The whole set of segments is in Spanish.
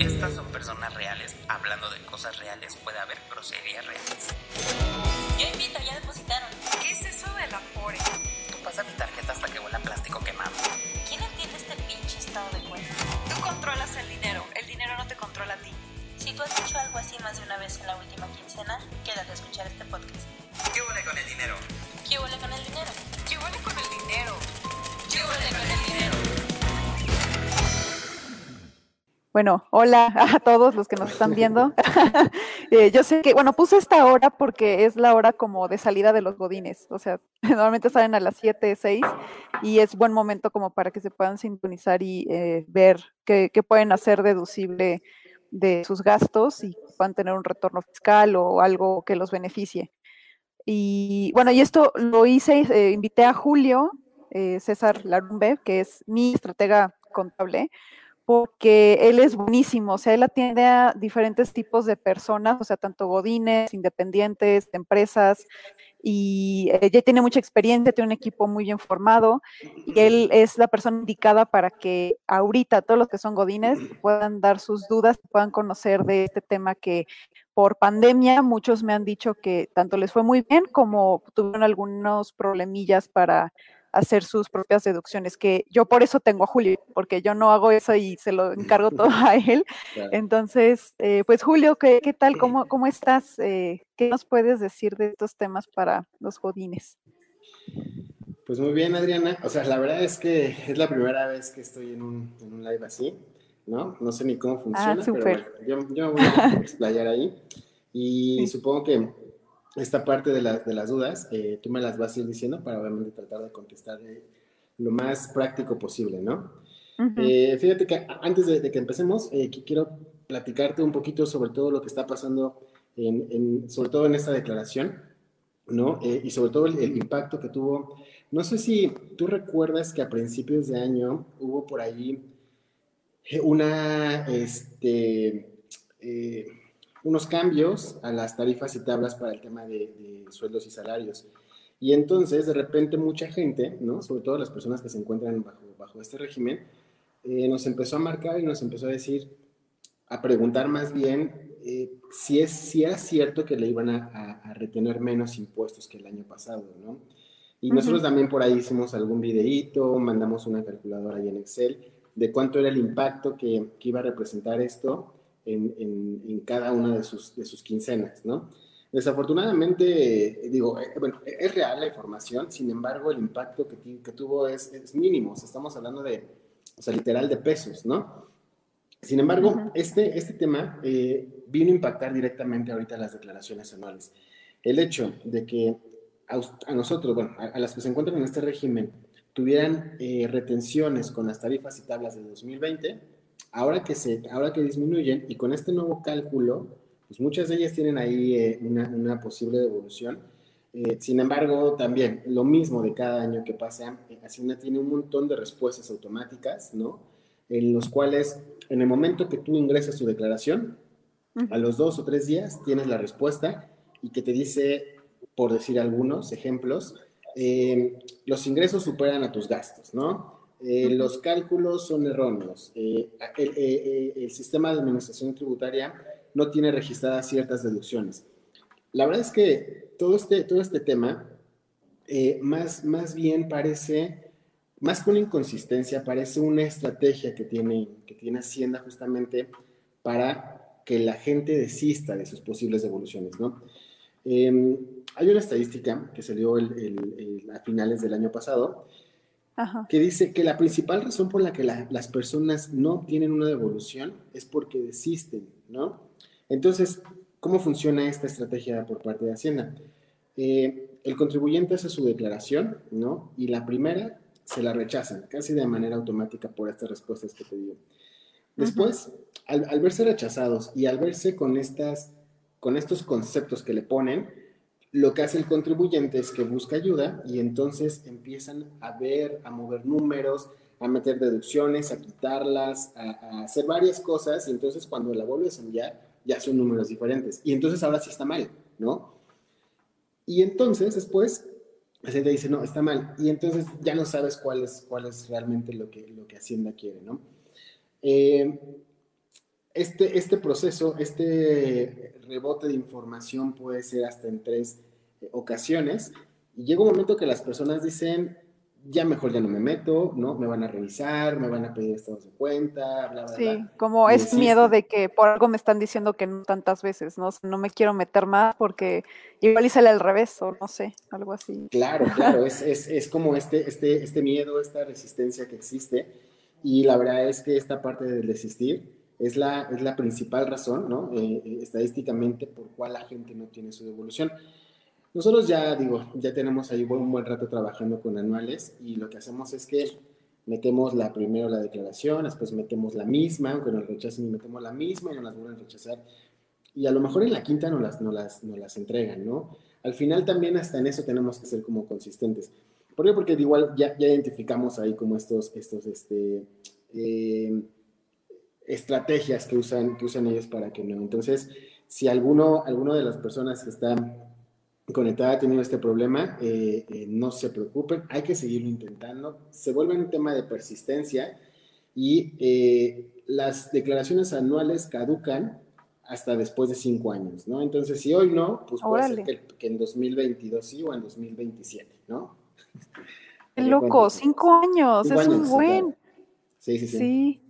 Estas son personas reales. Hablando de cosas reales, puede haber groserías reales. Yo invito, ya depositaron. Bueno, hola a todos los que nos están viendo. Eh, yo sé que, bueno, puse esta hora porque es la hora como de salida de los godines. O sea, normalmente salen a las 7, 6 y es buen momento como para que se puedan sintonizar y eh, ver qué, pueden hacer deducible de sus gastos y puedan tener un retorno fiscal o algo que los beneficie. Y bueno, y esto lo hice, eh, invité a Julio eh, César Larumbe, que es mi estratega contable, porque él es buenísimo, o sea, él atiende a diferentes tipos de personas, o sea, tanto godines, independientes, empresas, y eh, ya tiene mucha experiencia, tiene un equipo muy bien formado, y él es la persona indicada para que ahorita todos los que son godines puedan dar sus dudas, puedan conocer de este tema que por pandemia muchos me han dicho que tanto les fue muy bien como tuvieron algunos problemillas para hacer sus propias deducciones, que yo por eso tengo a Julio, porque yo no hago eso y se lo encargo todo a él. Claro. Entonces, eh, pues Julio, ¿qué, qué tal? ¿Cómo, cómo estás? Eh, ¿Qué nos puedes decir de estos temas para los godines? Pues muy bien, Adriana. O sea, la verdad es que es la primera vez que estoy en un, en un live así, ¿no? No sé ni cómo funciona, pero súper. bueno, yo, yo me voy a explayar ahí. Y Sí. supongo que esta parte de, las de las dudas, eh, tú me las vas a ir diciendo para obviamente tratar de contestar lo más práctico posible, ¿no? Ujú. Eh, fíjate que antes de, de que empecemos, eh, qui- quiero platicarte un poquito sobre todo lo que está pasando, en, en- sobre todo en esta declaración, ¿no? Eh, y sobre todo el, el impacto que tuvo. No sé si tú recuerdas que a principios de año hubo por ahí eh, una, este, eh, unos cambios a las tarifas y tablas para el tema de, de sueldos y salarios. Y entonces, de repente, mucha gente, ¿no? Sobre todo las personas que se encuentran bajo, bajo este régimen, eh, nos empezó a marcar y nos empezó a decir, a preguntar más bien eh, si, es, si era cierto que le iban a, a- a retener menos impuestos que el año pasado, ¿no? Y nosotros también por ahí hicimos algún videíto, mandamos una calculadora ahí en Excel de cuánto era el impacto que, que iba a representar esto en, en- en cada una de sus, de sus quincenas, ¿no? Desafortunadamente, eh, digo, eh, bueno, es real la información, sin embargo, el impacto que, que tuvo es, es mínimo, o sea, estamos hablando de, o sea, literal de pesos, ¿no? Sin embargo, Ujú. este, este tema eh, vino a impactar directamente ahorita las declaraciones anuales. El hecho de que a, a nosotros, bueno, a, a las que se encuentran en este régimen, tuvieran eh, retenciones con las tarifas y tablas de 2020, ahora que, se, ahora que disminuyen y con este nuevo cálculo, pues muchas de ellas tienen ahí eh, una, una posible devolución. Eh, sin embargo, también lo mismo de cada año que pasa, eh, Hacienda tiene un montón de respuestas automáticas, ¿no? En los cuales, en el momento que tú ingresas tu declaración, a los dos o tres días tienes la respuesta y que te dice, por decir algunos ejemplos, eh, los ingresos superan a tus gastos, ¿no? Eh. Los cálculos son erróneos. eh, el, eh, eh, el sistema de administración tributaria no tiene registradas ciertas deducciones. La verdad es que todo este, todo este tema eh, más, más bien parece, más que una inconsistencia, parece una estrategia que tiene, que tiene Hacienda justamente para que la gente desista de sus posibles devoluciones, ¿no? Eh, hay una estadística que salió el- a finales del año pasado Ajá. que dice que la principal razón por la que la- las personas no obtienen una devolución es porque desisten, ¿no? Entonces, ¿cómo funciona esta estrategia por parte de Hacienda? Eh, el contribuyente hace su declaración, ¿no? Y la primera se la rechazan, casi de manera automática por estas respuestas que te digo. Después, al, al verse rechazados y al verse con, estas, con estos conceptos que le ponen, lo que hace el contribuyente es que busca ayuda y entonces empiezan a ver, a mover números, a meter deducciones, a quitarlas, a, hacer varias cosas y entonces cuando la vuelves a enviar ya son números diferentes. Y entonces ahora sí está mal, ¿no? Y entonces después Hacienda dice, no, está mal. Y entonces ya no sabes cuál es, cuál es realmente lo que, lo que Hacienda quiere, ¿no? Eh, este, este proceso, este rebote de información puede ser hasta en tres eh, ocasiones. Y llega un momento que las personas dicen, ya mejor ya no me meto, ¿no? Me van a revisar, me van a pedir estados de cuenta, bla, bla, Sí, bla. como Y es miedo de que por algo me están diciendo que no tantas veces, ¿no? O sea, no me quiero meter más porque igual y sale al revés o no sé, algo así. Claro, claro, es, es, es como este, este, este miedo, esta resistencia que existe. Y la verdad es que esta parte del desistir es la, es la principal razón, ¿no? Eh, eh, estadísticamente por cuál la gente no tiene su devolución. Nosotros ya, digo, ya tenemos ahí un buen rato trabajando con anuales y lo que hacemos es que metemos la primero la declaración, después metemos la misma, aunque nos rechacen y metemos la misma y nos las vuelven a rechazar. Y a lo mejor en la quinta no las, no las, no las entregan, ¿no? Al final también hasta en eso tenemos que ser como consistentes. ¿Por qué? Porque igual ya, ya identificamos ahí como estos, estos, este, eh, estrategias que usan, que usan ellos para que no. Entonces, si alguno, alguno de las personas que están conectada ha tenido este problema, eh, eh, no se preocupen, hay que seguirlo intentando. Se vuelve un tema de persistencia y eh, las declaraciones anuales caducan hasta después de cinco años, ¿no? Entonces, si hoy no, pues puede Órale. ser que, que en 2022 sí o en 2027, ¿no? Qué loco, cinco años, Cinco es un años, sí, buen. claro. Sí, sí, sí. Sí.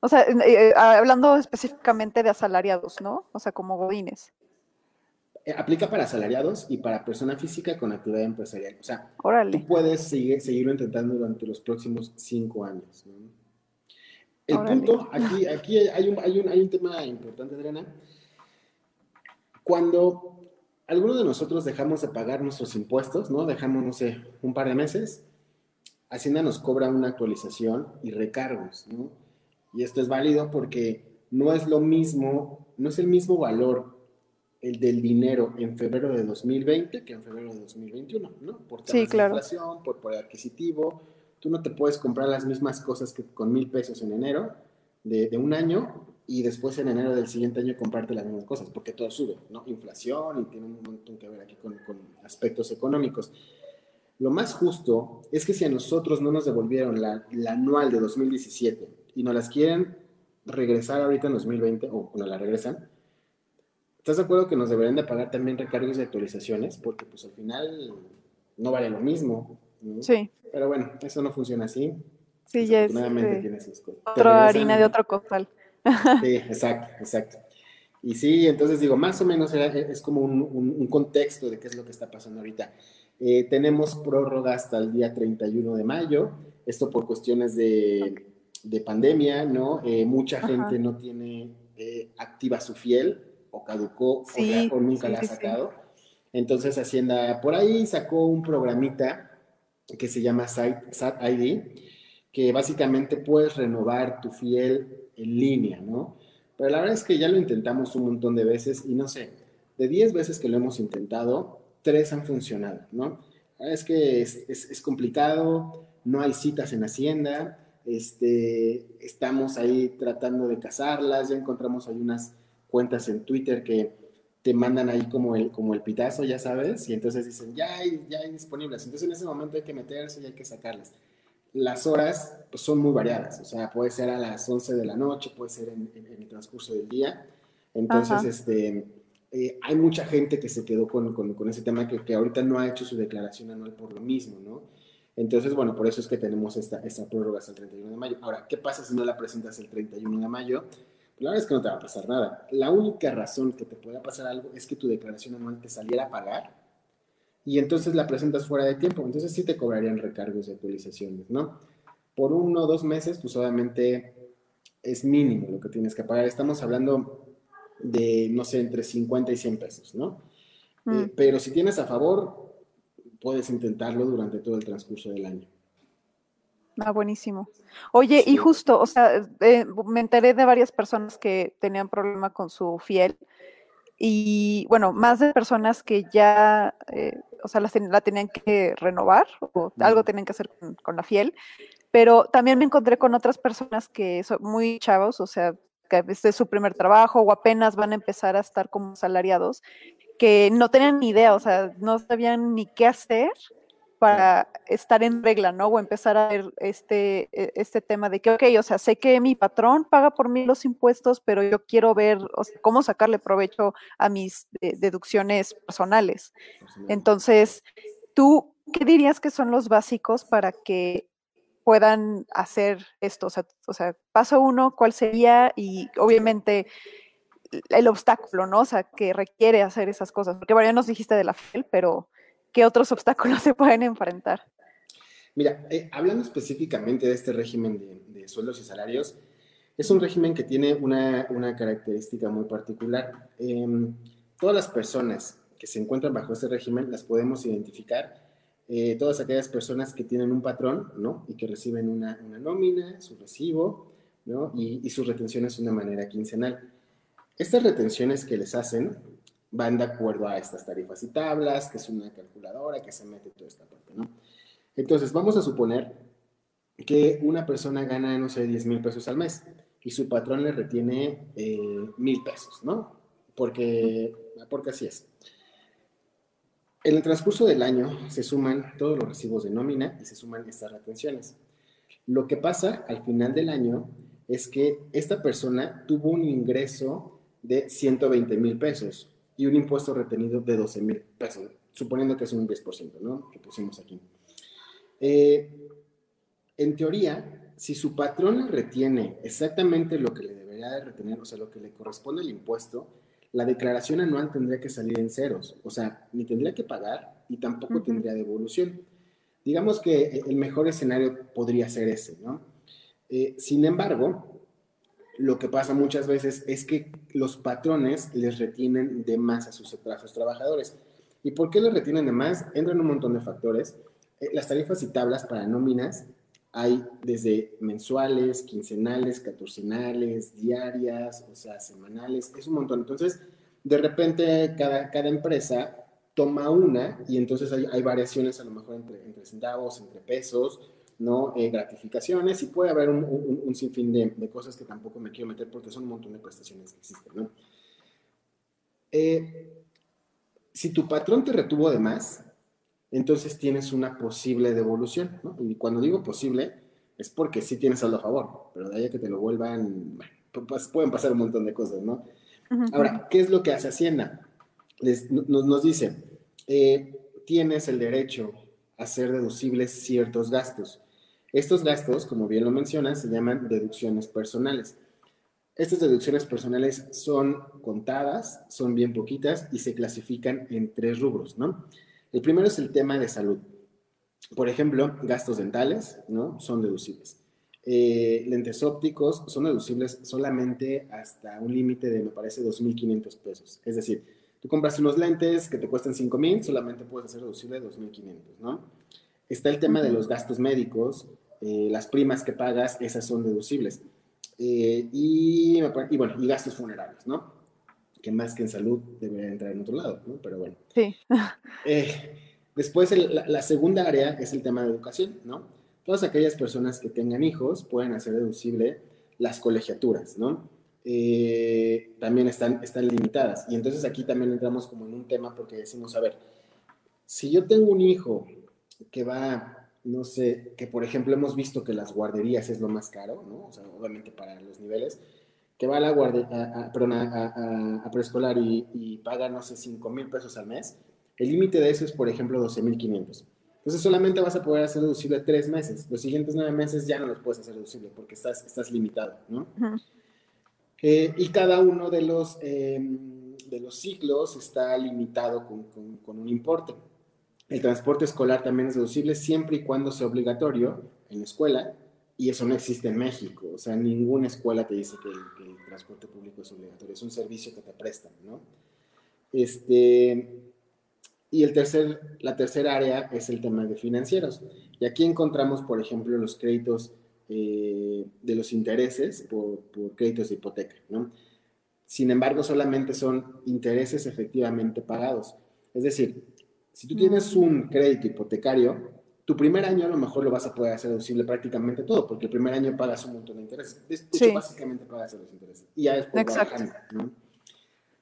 O sea, eh, hablando específicamente de asalariados, ¿no? O sea, como godines. Eh, Aplica para asalariados y para persona física con actividad empresarial. O sea, tú puedes seguir, seguirlo intentando durante los próximos cinco años. ¿no? El Órale. punto, aquí, aquí hay, un, hay, un, hay un tema importante, Adriana. Cuando alguno de nosotros dejamos de pagar nuestros impuestos, ¿no? Dejamos, no sé, un par de meses, Hacienda nos cobra una actualización y recargos, ¿no? Y esto es válido porque no es lo mismo, no es el mismo valor el del dinero en febrero de 2020 que en febrero de 2021, ¿no? Por Sí, temas de claro. inflación, por poder adquisitivo. Tú no te puedes comprar las mismas cosas que con mil pesos en enero de, de un año y después en enero del siguiente año comprarte las mismas cosas, porque todo sube, ¿no? Inflación y tiene un montón que ver aquí con, con aspectos económicos. Lo más justo es que si a nosotros no nos devolvieron la, la anual de 2017 y nos las quieren regresar ahorita en 2020 o nos la regresan, ¿estás de acuerdo que nos deberían de pagar también recargos y actualizaciones? Porque pues al final no vale lo mismo. ¿no? Sí, Pero bueno, eso no funciona así. sí, ya es eh, tiene sus cosas. Otra harina de otro costal. Sí, exacto, exacto. Y sí, entonces digo, más o menos era- es como un, un- un contexto de qué es lo que está pasando ahorita. Eh, tenemos prórroga hasta el día 31 de mayo, esto por cuestiones de, de pandemia, ¿no? Eh, mucha Ajá. gente no tiene eh, activa su fiel, o caducó, o Sí, ya- o, nunca sí, la ha sí. sacado. Entonces Hacienda por ahí sacó un programita que se llama SAT ID, que básicamente puedes renovar tu fiel en línea, ¿no? Pero la verdad es que ya lo intentamos un montón de veces y no sé, de 10 veces que lo hemos intentado, 3 han funcionado, ¿no? La verdad es que es, es- es complicado, no hay citas en Hacienda, este, estamos ahí tratando de cazarlas, ya encontramos ahí unas cuentas en Twitter que te mandan ahí como el, como el pitazo, ya sabes, y entonces dicen, ya hay, ya hay disponibles. Entonces en ese momento hay que meterse y hay que sacarlas. Las horas pues, son muy variadas, o sea, puede ser a las 11 de la noche, puede ser en, en- en el transcurso del día. Entonces, Ajá. este, eh, hay mucha gente que se quedó con, con- con ese tema que, que ahorita no ha hecho su declaración anual por lo mismo, ¿no? Entonces, bueno, por eso es que tenemos esta, esta prórroga hasta el 31 de mayo. Ahora, ¿qué pasa si no la presentas el 31 de mayo? La verdad es que no te va a pasar nada. La única razón que te pueda pasar algo es que tu declaración anual te saliera a pagar y entonces la presentas fuera de tiempo. Entonces sí te cobrarían recargos y actualizaciones, ¿no? Por uno o dos meses, pues obviamente es mínimo lo que tienes que pagar. Estamos hablando de, no sé, entre 50 y 100 pesos, ¿no? Mm. Eh, pero si tienes a favor, puedes intentarlo durante todo el transcurso del año. Ah, buenísimo. Oye, y justo, o sea, eh, me enteré de varias personas que tenían problema con su fiel y, bueno, más de personas que ya, eh, o sea, la tenían que renovar o algo tenían que hacer con, con la fiel, pero también me encontré con otras personas que son muy chavos, o sea, que este es su primer trabajo o apenas van a empezar a estar como salariados, que no tenían ni idea, o sea, no sabían ni qué hacer para estar en regla, ¿no? O empezar a ver este, e, este tema de que, ok, o sea, sé que mi patrón paga por mí los impuestos, pero yo quiero ver o sea, cómo sacarle provecho a mis deducciones personales. Entonces, ¿tú qué dirías que son los básicos para que puedan hacer esto? O sea, o sea paso uno, ¿cuál sería? Y obviamente el obstáculo, ¿no? O sea, que requiere hacer esas cosas. Porque bueno, ya nos dijiste de la FEL, pero ¿qué otros obstáculos se pueden enfrentar? Mira, eh, hablando específicamente de este régimen de, sueldos y salarios, es un régimen que tiene una, característica muy particular. Em, todas las personas que se encuentran bajo este régimen las podemos identificar. Eh, todas aquellas personas que tienen un patrón, ¿no? Y que reciben una, nómina, su recibo, ¿no? Y, y sus retenciones de una manera quincenal. Estas retenciones que les hacen van de acuerdo a estas tarifas y tablas, que es una calculadora que se mete toda esta parte, ¿no? Entonces, vamos a suponer que una persona gana, no sé, 10 mil pesos al mes y su patrón le retiene eh, mil pesos, ¿no? Porque, porque así es. En el transcurso del año se suman todos los recibos de nómina y se suman estas retenciones. Lo que pasa al final del año es que esta persona tuvo un ingreso de 120 mil pesos y un impuesto retenido de 12 mil pesos, suponiendo que es un 10%, ¿no? Que pusimos aquí. Eh, en teoría, si su patrón le retiene exactamente lo que le debería de retener, o sea, lo que le corresponde al impuesto, la declaración anual tendría que salir en ceros, o sea, ni tendría que pagar y tampoco tendría devolución. Digamos que el mejor escenario podría ser ese, ¿no? Eh, sin embargo, lo que pasa muchas veces es que los patrones les retienen de más a sus, trabajadores. ¿Y por qué les retienen de más? Entran un montón de factores. Eh, las tarifas y tablas para nóminas hay desde mensuales, quincenales, catorcenales, diarias, o sea, semanales, es un montón. Entonces, de repente cada, cada empresa toma una y entonces hay, hay variaciones a lo mejor entre, entre centavos, entre pesos, ¿no? Eh, gratificaciones y puede haber un, sinfín de, cosas que tampoco me quiero meter porque son un montón de prestaciones que existen, ¿no? Eh, si tu patrón te retuvo de más, entonces tienes una posible devolución, ¿no? Y cuando digo posible, es porque sí tienes algo a favor, pero de ahí a que te lo vuelvan, pues, pueden pasar un montón de cosas, ¿no? Ahora, ¿qué es lo que hace Hacienda? nos, dice, eh, tienes el derecho a hacer deducibles ciertos gastos. Estos gastos, como bien lo mencionas, se llaman deducciones personales. Estas deducciones personales son contadas, son bien poquitas y se clasifican en tres rubros, ¿no? El primero es el tema de salud. Por ejemplo, gastos dentales, ¿no? Son deducibles. Eh, lentes ópticos son deducibles solamente hasta un límite de, me parece, 2.500 pesos. Es decir, tú compras unos lentes que te cuestan 5.000, solamente puedes hacer deducible 2.500, ¿no? Está el tema de los gastos médicos, eh, las primas que pagas, esas son deducibles. Eh, y, bueno, y gastos funerarios, ¿no? Que más que en salud debería entrar en otro lado, ¿no? Pero bueno. Sí. Eh, después, la, segunda área es el tema de educación, ¿no? Todas aquellas personas que tengan hijos pueden hacer deducible las colegiaturas, ¿no? también están, están limitadas. Y entonces aquí también entramos como en un tema porque decimos, a ver, si yo tengo un hijo que va no sé, que por ejemplo hemos visto que las guarderías es lo más caro, ¿no? O sea, obviamente para los niveles, que va a la guardería, perdón, a, preescolar y, paga, no sé, 5 mil pesos al mes, el límite de eso es, por ejemplo, 12 mil 500. Entonces solamente vas a poder hacer deducible tres meses. Los siguientes nueve meses ya no los puedes hacer deducible porque estás, estás limitado, ¿no? Eh, y cada uno de los, em, de los ciclos está limitado con, con un importe. El transporte escolar también es deducible siempre y cuando sea obligatorio en la escuela, y eso no existe en México. O sea, ninguna escuela te dice que el, transporte público es obligatorio, es un servicio que te prestan, ¿no? Este, y el tercer, la tercera área es el tema de financieros. Y aquí encontramos, por ejemplo, los créditos eh, de los intereses por, por, créditos de hipoteca, ¿no? Sin embargo, solamente son intereses efectivamente pagados. Es decir, si tú tienes un crédito hipotecario, tu primer año a lo mejor lo vas a poder hacer deducible prácticamente todo, porque el primer año pagas un montón de intereses. De hecho, básicamente pagas los intereses. Y ya después bajando, ¿no?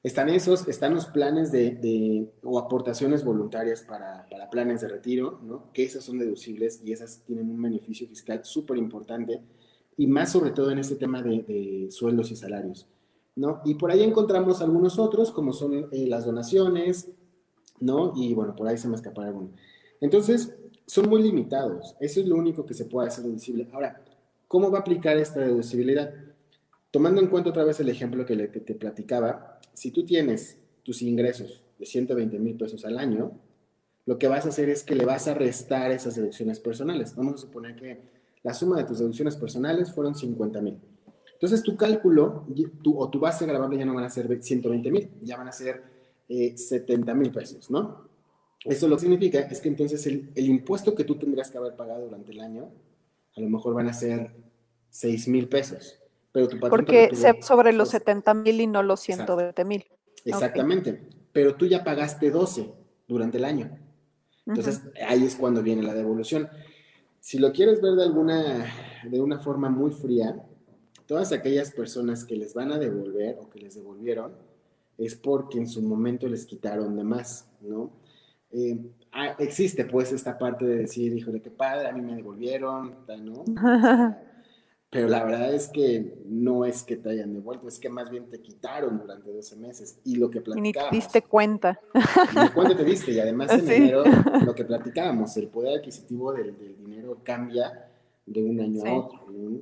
Están esos, están los planes de, de- o aportaciones voluntarias para, para planes de retiro, ¿no? Que esas son deducibles y esas tienen un beneficio fiscal súper importante y más sobre todo en este tema de, de sueldos y salarios, ¿no? Y por ahí encontramos algunos otros, como son eh, las donaciones, ¿no? Y bueno, por ahí se me escapará alguno. Entonces, son muy limitados. Eso es lo único que se puede hacer deducible. Ahora, ¿cómo va a aplicar esta deducibilidad? Tomando en cuenta otra vez el ejemplo que, le- que te platicaba, si tú tienes tus ingresos de 120 mil pesos al año, lo que vas a hacer es que le vas a restar esas deducciones personales. Vamos a suponer que la suma de tus deducciones personales fueron 50 mil. Entonces tu cálculo tu- o tu base gravable ya no van a ser 120 mil, ya van a ser eh, 70 mil pesos, ¿no? Eso lo que significa es que entonces el, el impuesto que tú tendrías que haber pagado durante el año, a lo mejor van a ser 6 mil pesos. Pero tu Porque se- sobre los pues, 70 mil y no los Exacto. 120 mil. Exactamente. Pero tú ya pagaste 12 durante el año. Entonces, ahí es cuando viene la devolución. Si lo quieres ver de alguna, de una forma muy fría, todas aquellas personas que les van a devolver o que les devolvieron es porque en su momento les quitaron de más, ¿no? Eh, ah, existe pues esta parte de decir, híjole, qué padre, a mí me devolvieron, ¿no? Pero la verdad es que no es que te hayan devuelto, es que más bien te quitaron durante 12 meses. Y lo que y ni te platicábamos. diste cuenta. ¿Y cuánto te diste? Y además en Sí. enero, lo que platicábamos, el poder adquisitivo del, del dinero cambia de un año Sí. a otro. ¿no?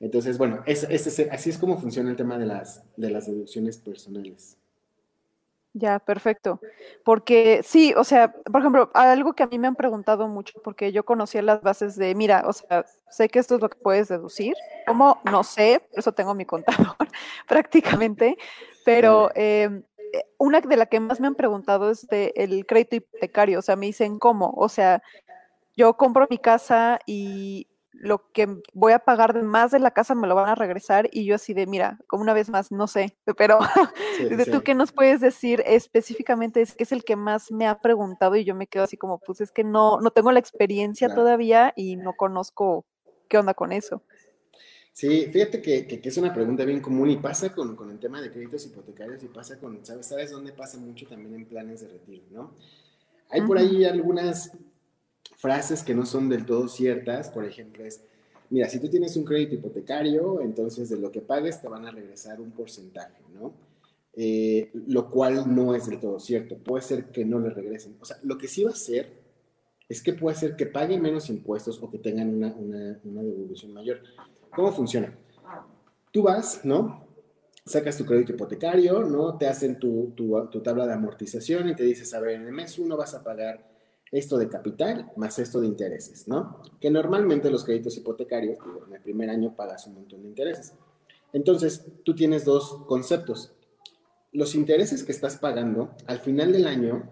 Entonces, bueno, es, es- es- así es como funciona el tema de las, de las deducciones personales. Ya, perfecto. Porque sí, o sea, por ejemplo, algo que a mí me han preguntado mucho, porque yo conocía las bases de, mira, o sea, sé que esto es lo que puedes deducir. ¿Cómo? No sé, por eso tengo mi contador prácticamente, pero eh, una de las que más me han preguntado es de el crédito hipotecario, o sea, me dicen, ¿cómo? O sea, yo compro mi casa y lo que voy a pagar de más de la casa me lo van a regresar y yo así de, mira, como una vez más, no sé, pero Sí, de sí. ¿Tú qué nos puedes decir específicamente? Es que es el que más me ha preguntado y yo me quedo así como, pues es que no, no tengo la experiencia Claro. todavía y no conozco qué onda con eso. Sí, fíjate que, que- que es una pregunta bien común y pasa con, con el tema de créditos hipotecarios y pasa con, ¿sabes, ¿sabes dónde pasa mucho también en planes de retiro, no? Hay por ahí algunas frases que no son del todo ciertas, por ejemplo, es, mira, si tú tienes un crédito hipotecario, entonces de lo que pagues te van a regresar un porcentaje, ¿no? Eh, lo cual no es del todo cierto, puede ser que no le regresen. O sea, lo que sí va a ser es que puede ser que paguen menos impuestos o que tengan una, una, una devolución mayor. ¿Cómo funciona? Tú vas, ¿no? Sacas tu crédito hipotecario, ¿no? Te hacen tu, tu, tu tabla de amortización y te dices, a ver, en el mes uno vas a pagar esto de capital más esto de intereses, ¿no? Que normalmente los créditos hipotecarios, en el primer año pagas un montón de intereses. Entonces, tú tienes dos conceptos. Los intereses que estás pagando, al final del año,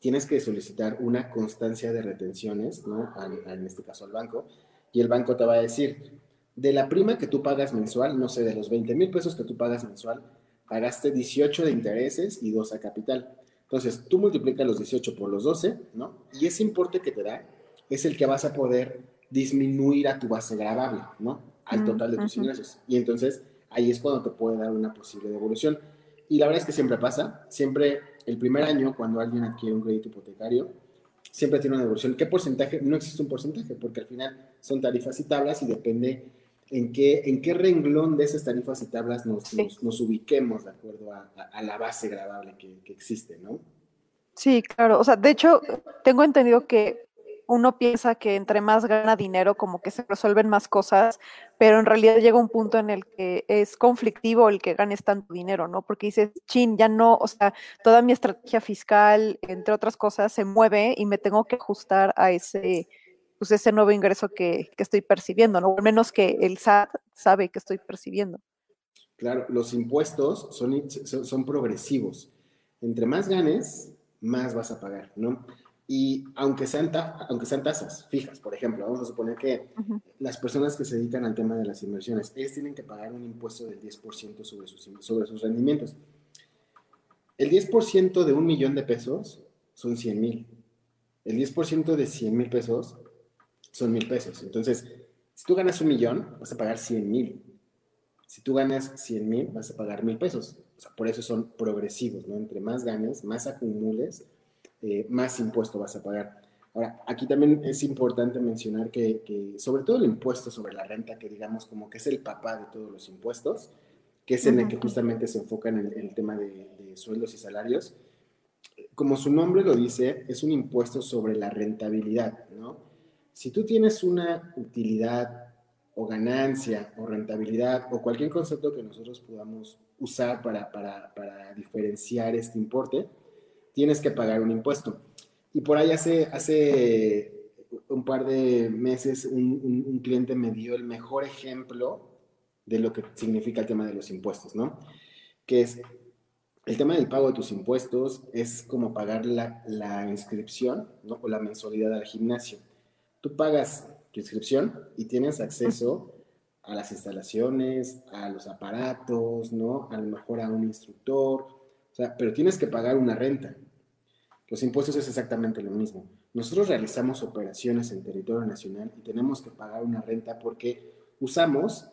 tienes que solicitar una constancia de retenciones, ¿no? En este caso al banco, y el banco te va a decir, de la prima que tú pagas mensual, no sé, de los 20 mil pesos que tú pagas mensual, pagaste 18 de intereses y 2 a capital. Entonces, tú multiplicas los 18 por los 12, ¿no? Y ese importe que te da es el que vas a poder disminuir a tu base gravable, ¿no? Al total de tus ingresos. Y entonces, ahí es cuando te puede dar una posible devolución. Y la verdad es que siempre pasa, siempre el primer año cuando alguien adquiere un crédito hipotecario, siempre tiene una devolución. ¿Qué porcentaje? No existe un porcentaje, porque al final son tarifas y tablas y depende en qué, en qué renglón de esas tarifas y tablas nos, Sí. nos, nos ubiquemos de acuerdo a, a- a la base gravable que, que existe, ¿no? Sí, claro. O sea, de hecho, tengo entendido que uno piensa que entre más gana dinero, como que se resuelven más cosas, pero en realidad llega un punto en el que es conflictivo el que ganes tanto dinero, ¿no? Porque dices, chin, ya no, o sea, toda mi estrategia fiscal, entre otras cosas, se mueve y me tengo que ajustar a ese, pues ese nuevo ingreso que, que estoy percibiendo, ¿no? O al menos que el SAT sabe que estoy percibiendo. Claro, los impuestos son, son, son progresivos. Entre más ganes, más vas a pagar, ¿no? Y aunque sean, ta- aunque sean tasas fijas, por ejemplo, vamos a suponer que Ujú. las personas que se dedican al tema de las inversiones, ellas tienen que pagar un impuesto del 10% sobre sus, sobre sus rendimientos. El 10% de un millón de pesos son 100 mil. El 10% de 100 mil pesos son mil pesos. Entonces, si tú ganas un millón, vas a pagar 100 mil. Si tú ganas 100 mil, vas a pagar mil pesos. O sea, por eso son progresivos, ¿no? Entre más ganes, más acumules, eh, más impuesto vas a pagar. Ahora, aquí también es importante mencionar que, que, sobre todo el impuesto sobre la renta, que digamos como que es el papá de todos los impuestos, que es en el que justamente se enfoca en el, el tema de, de, sueldos y salarios, como su nombre lo dice, es un impuesto sobre la rentabilidad, ¿no? Si tú tienes una utilidad o ganancia o rentabilidad o cualquier concepto que nosotros podamos usar para, para, para diferenciar este importe, tienes que pagar un impuesto. Y por ahí hace, hace un par de meses un, un, cliente me dio el mejor ejemplo de lo que significa el tema de los impuestos, ¿no? Que es el tema del pago de tus impuestos es como pagar la, la inscripción ¿no? o la mensualidad al gimnasio. Tú pagas tu inscripción y tienes acceso a las instalaciones, a los aparatos, ¿no? A lo mejor a un instructor, o sea, pero tienes que pagar una renta. Los impuestos es exactamente lo mismo. Nosotros realizamos operaciones en territorio nacional y tenemos que pagar una renta porque usamos,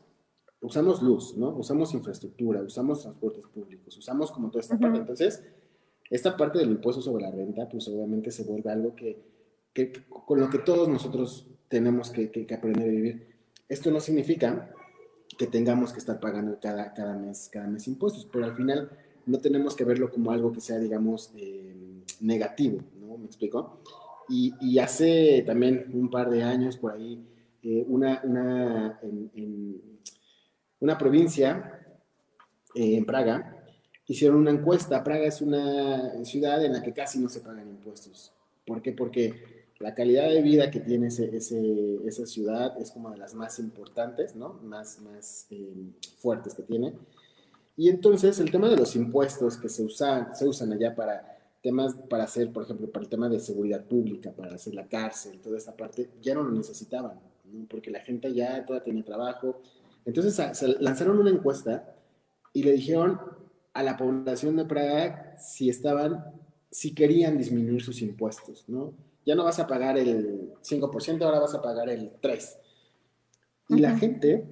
usamos luz, ¿no? Usamos infraestructura, usamos transportes públicos, usamos como toda esta uh -huh. parte. Entonces, esta parte del impuesto sobre la renta, pues obviamente se vuelve algo que, que, con lo que todos nosotros tenemos que, que, aprender a vivir. Esto no significa que tengamos que estar pagando cada, cada, mes, cada mes impuestos, pero al final no tenemos que verlo como algo que sea, digamos, eh, negativo, ¿no? ¿Me explico? Y, y, hace también un par de años por ahí, eh, una, una, en, en, una provincia, eh, en Praga, hicieron una encuesta. Praga es una ciudad en la que casi no se pagan impuestos. ¿Por qué? Porque la calidad de vida que tiene ese, esa ciudad es como de las más importantes, ¿no? Más, más eh, fuertes que tiene. Y entonces el tema de los impuestos que se usan, se usan allá para temas para hacer, por ejemplo, para el tema de seguridad pública, para hacer la cárcel, toda esta parte, ya no lo necesitaban, ¿no? porque la gente ya toda tenía trabajo. Entonces se lanzaron una encuesta y le dijeron a la población de Praga si estaban, si querían disminuir sus impuestos, ¿no? Ya no vas a pagar el 5%, ahora vas a pagar el 3%. Y uh -huh. la gente,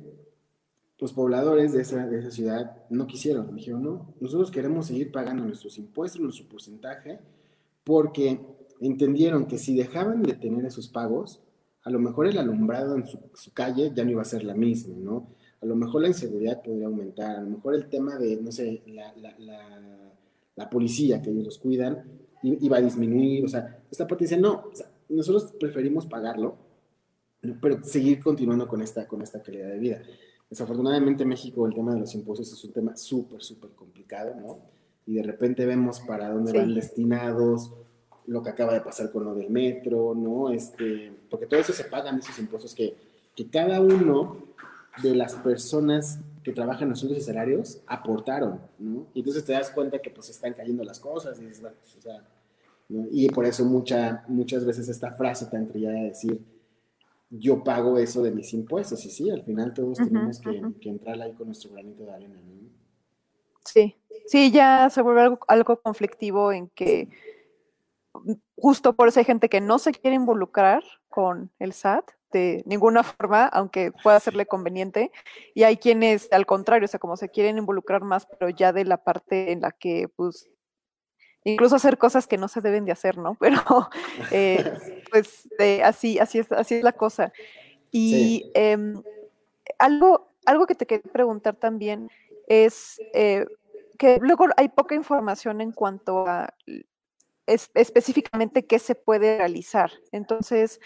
los pobladores de esa, de esa ciudad no quisieron, dijeron, no, nosotros queremos seguir pagando nuestros impuestos, nuestro porcentaje, porque entendieron que si dejaban de tener esos pagos, a lo mejor el alumbrado en su, su, calle ya no iba a ser la misma, ¿no? A lo mejor la inseguridad podría aumentar, a lo mejor el tema de, no sé, la, la, la, la policía que ellos los cuidan iba a disminuir, o sea, esta parte dice, no, o sea, nosotros preferimos pagarlo, pero seguir continuando con esta, con esta calidad de vida. Desafortunadamente en México el tema de los impuestos es un tema súper, súper complicado, ¿no? Y de repente vemos para dónde sí. van destinados, lo que acaba de pasar con lo del metro, ¿no? Este, porque todo eso se pagan, esos impuestos que, que cada uno de las personas que trabajan en sueldos y salarios aportaron, ¿no? Y entonces te das cuenta que pues están cayendo las cosas y dices, bueno, pues, o sea, ¿no? y por eso mucha, muchas veces esta frase tan trillada de decir, yo pago eso de mis impuestos. Y sí, al final todos uh -huh, tenemos que, uh -huh. que, entrar ahí con nuestro granito de arena. ¿no? Sí, sí, ya se vuelve algo, algo, conflictivo en que justo por eso hay gente que no se quiere involucrar con el SAT de ninguna forma, aunque pueda serle conveniente, y hay quienes al contrario, o sea, como se quieren involucrar más, pero ya de la parte en la que, pues, incluso hacer cosas que no se deben de hacer, ¿no? Pero eh, pues eh, así, así, es, así es la cosa. Y sí. eh, algo, algo que te quería preguntar también es eh, que luego hay poca información en cuanto a es, específicamente qué se puede realizar. Entonces,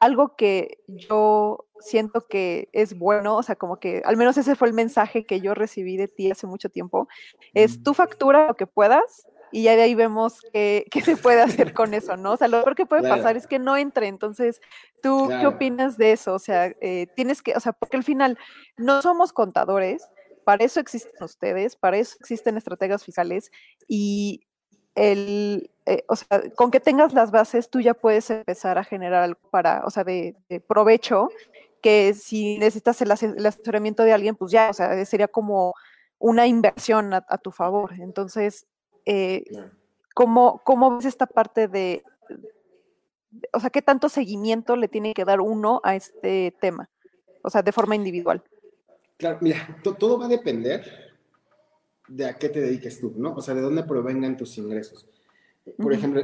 algo que yo siento que es bueno, o sea, como que al menos ese fue el mensaje que yo recibí de ti hace mucho tiempo, es tu factura lo que puedas, y ya de ahí vemos qué, qué, se puede hacer con eso, ¿no? O sea, lo peor que puede claro. pasar es que no entre, entonces, ¿tú claro. qué opinas de eso? O sea, eh, tienes que, o sea, porque al final no somos contadores, para eso existen ustedes, para eso existen estrategias fiscales y el, eh, o sea, con que tengas las bases, tú ya puedes empezar a generar algo para, o sea, de, de provecho, que si necesitas el, el, asesoramiento de alguien, pues ya, o sea, sería como una inversión a, a tu favor. Entonces, eh, ¿cómo, ¿cómo, ves esta parte de, de, o sea, qué tanto seguimiento le tiene que dar uno a este tema? O sea, de forma individual. Claro, mira, to- todo va a depender de a qué te dediques tú, ¿no? O sea, de dónde provengan tus ingresos. Por ejemplo,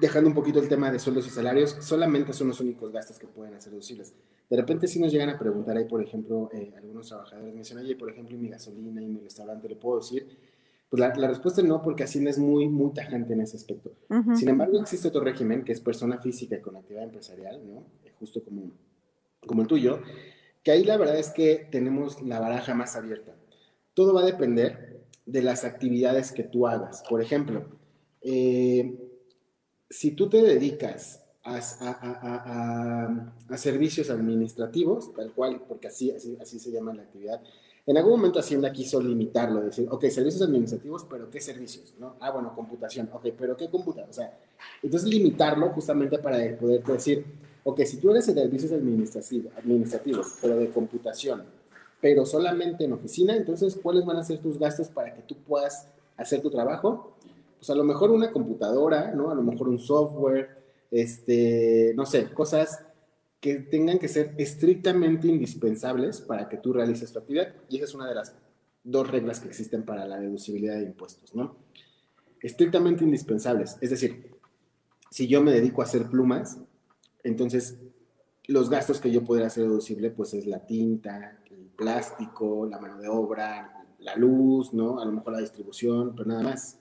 dejando un poquito el tema de sueldos y salarios, solamente son los únicos gastos que pueden ser deducibles. De repente sí nos llegan a preguntar ahí, por ejemplo, eh, algunos trabajadores me dicen, oye, por ejemplo, y mi gasolina y mi restaurante, ¿le puedo decir? Pues la, la respuesta es no, porque Hacienda es muy, muy tajante en ese aspecto. Ujú. Sin embargo, existe otro régimen que es persona física con actividad empresarial, ¿no? Eh, Justo como, como el tuyo, que ahí la verdad es que tenemos la baraja más abierta. Todo va a depender de las actividades que tú hagas. Por ejemplo, eh, si tú te dedicas a, a- a- a- servicios administrativos, tal cual, porque así, así, así se llama la actividad, en algún momento Hacienda quiso limitarlo, decir, ok, servicios administrativos, pero ¿qué servicios? ¿no? Ah, bueno, computación, ok, pero ¿qué computación? O sea, entonces limitarlo justamente para poder decir, ok, si tú eres de servicios administrativos, administrativos, pero de computación, pero solamente en oficina, entonces, ¿cuáles van a ser tus gastos para que tú puedas hacer tu trabajo? Pues a lo mejor una computadora, ¿no? A lo mejor un software, este, no sé, cosas que tengan que ser estrictamente indispensables para que tú realices tu actividad. Y esa es una de las dos reglas que existen para la deducibilidad de impuestos, ¿no? Estrictamente indispensables. Es decir, si yo me dedico a hacer plumas, entonces los gastos que yo podría hacer deducible, pues es la tinta, el plástico, la mano de obra, la luz, ¿no? A lo mejor la distribución, pero nada más.